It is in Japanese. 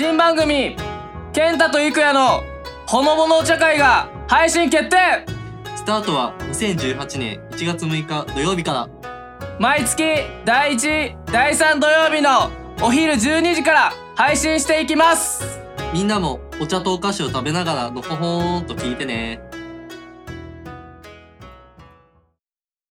新番組健太と郁也のほのぼのお茶会が配信決定。スタートは2018年1月6日土曜日から。毎月第1第3土曜日のお昼12時から配信していきます。みんなもお茶とお菓子を食べながらのほほーんと聞いてね。